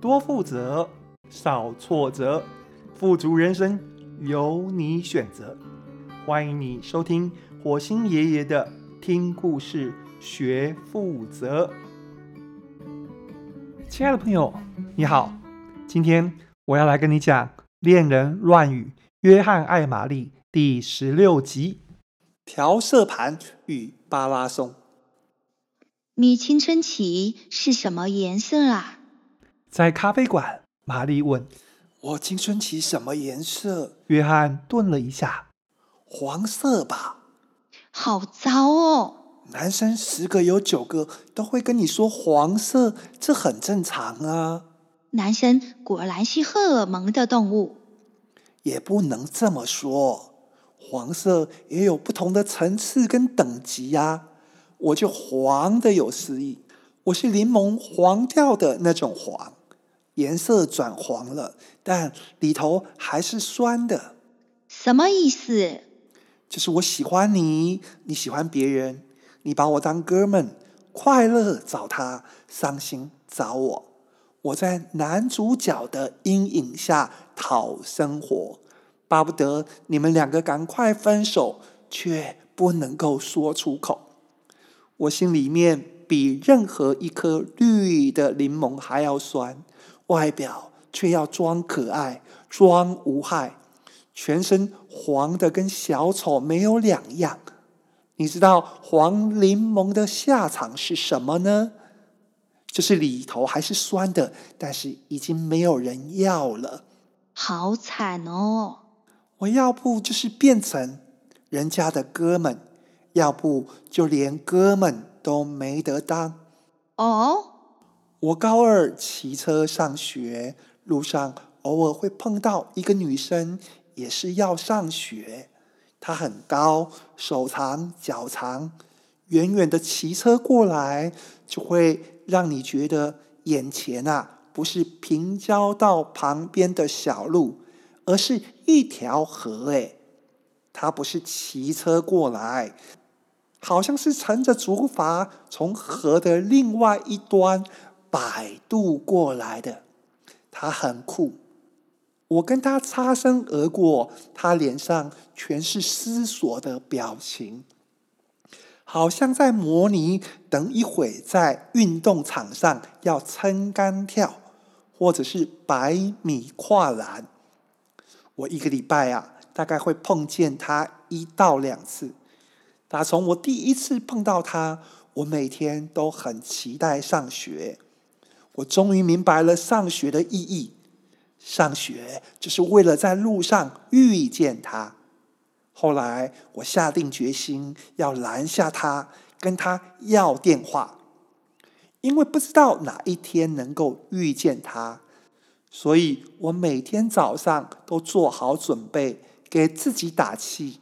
多负责，少挫折，富足人生由你选择。欢迎你收听火星爷爷的听故事学负责。亲爱的朋友，你好，今天我要来跟你讲《恋人乱语：约翰爱玛丽》第十六集《调色盘与巴拉松》。你青春期是什么颜色啊？在咖啡馆，玛丽问：“我青春期什么颜色？”约翰顿了一下：“黄色吧。”“好糟哦！”“男生十个有九个都会跟你说黄色，这很正常啊。”“男生果然是荷尔蒙的动物。”“也不能这么说，黄色也有不同的层次跟等级呀。我就黄的有诗意，我是柠檬黄调的那种黄。”颜色转黄了，但里头还是酸的。什么意思？就是我喜欢你，你喜欢别人，你把我当哥们，快乐找他，伤心找我。我在男主角的阴影下讨生活，巴不得你们两个赶快分手，却不能够说出口。我心里面比任何一颗绿的柠檬还要酸。外表却要装可爱、装无害，全身黄的跟小丑没有两样。你知道黄柠檬的下场是什么呢？就是里头还是酸的，但是已经没有人要了。好惨哦！我要不就是变成人家的哥们，要不就连哥们都没得当。哦。我高二骑车上学，路上偶尔会碰到一个女生，也是要上学。她很高，手长脚长，远远的骑车过来，就会让你觉得眼前啊，不是平交道旁边的小路，而是一条河。诶，她不是骑车过来，好像是乘着竹筏从河的另外一端。摆渡过来的，他很酷。我跟他擦身而过，他脸上全是思索的表情，好像在模拟等一会在运动场上要撑杆跳，或者是百米跨栏。我一个礼拜啊，大概会碰见他一到两次。打从我第一次碰到他，我每天都很期待上学。我终于明白了上学的意义，上学就是为了在路上遇见他。后来我下定决心要拦下他，跟他要电话，因为不知道哪一天能够遇见他，所以我每天早上都做好准备，给自己打气，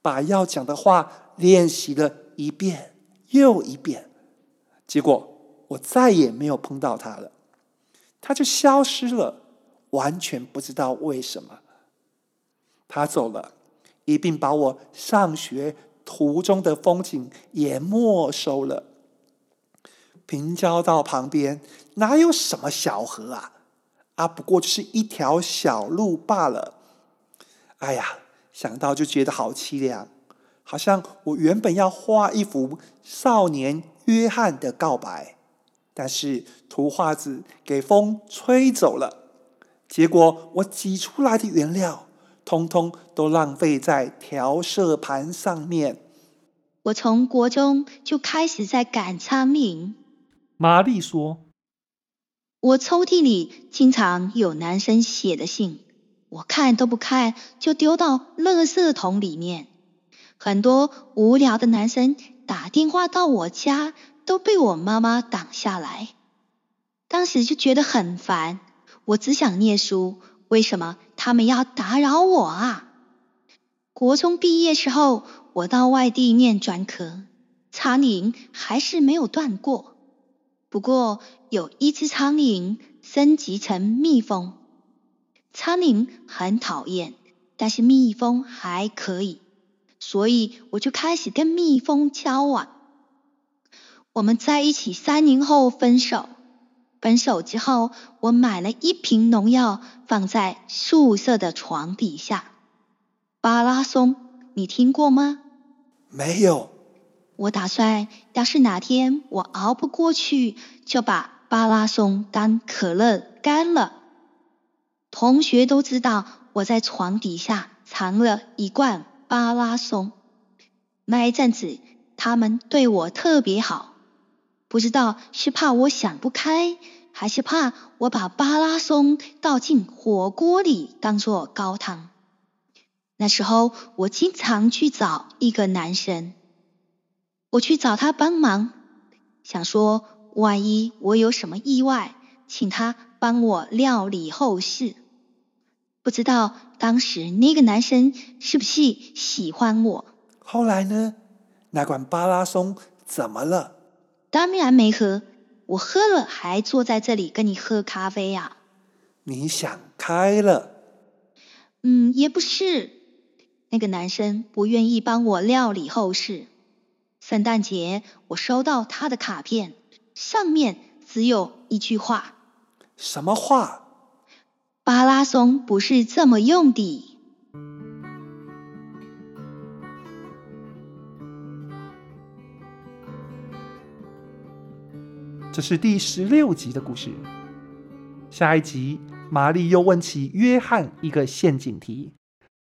把要讲的话练习了一遍又一遍，结果。我再也没有碰到他了，他就消失了，完全不知道为什么。他走了，一并把我上学途中的风景也没收了。平交道旁边哪有什么小河啊？啊，不过就是一条小路罢了。哎呀，想到就觉得好凄凉，好像我原本要画一幅少年约翰的告白。但是图画纸给风吹走了，结果我挤出来的原料，通通都浪费在调色盘上面。我从国中就开始在赶苍蝇。玛丽说：“我抽屉里经常有男生写的信，我看都不看就丢到垃圾桶里面。很多无聊的男生打电话到我家。”都被我妈妈挡下来，当时就觉得很烦。我只想念书，为什么他们要打扰我啊？国中毕业时候，我到外地念专科，苍蝇还是没有断过。不过有一只苍蝇升级成蜜蜂，苍蝇很讨厌，但是蜜蜂还可以，所以我就开始跟蜜蜂交往。我们在一起三年后分手，分手之后，我买了一瓶农药，放在宿舍的床底下。巴拉松，你听过吗？没有。我打算，要是哪天我熬不过去，就把巴拉松当可乐干了。同学都知道我在床底下藏了一罐巴拉松。那一阵子，他们对我特别好。不知道是怕我想不开，还是怕我把巴拉松倒进火锅里当做高汤。那时候，我经常去找一个男生。我去找他帮忙，想说万一我有什么意外，请他帮我料理后事。不知道当时那个男生是不是喜欢我？后来呢？那罐巴拉松怎么了？当然没喝，我喝了还坐在这里跟你喝咖啡呀。你想开了？嗯，也不是。那个男生不愿意帮我料理后事。圣诞节，我收到他的卡片，上面只有一句话。什么话？巴拉松不是这么用的。这是第十六集的故事。下一集，玛丽又问起约翰一个陷阱题：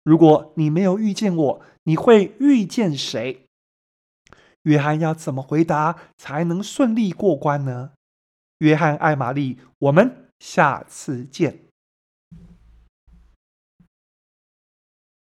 如果你没有遇见我，你会遇见谁？约翰要怎么回答才能顺利过关呢？约翰爱玛丽，我们下次见。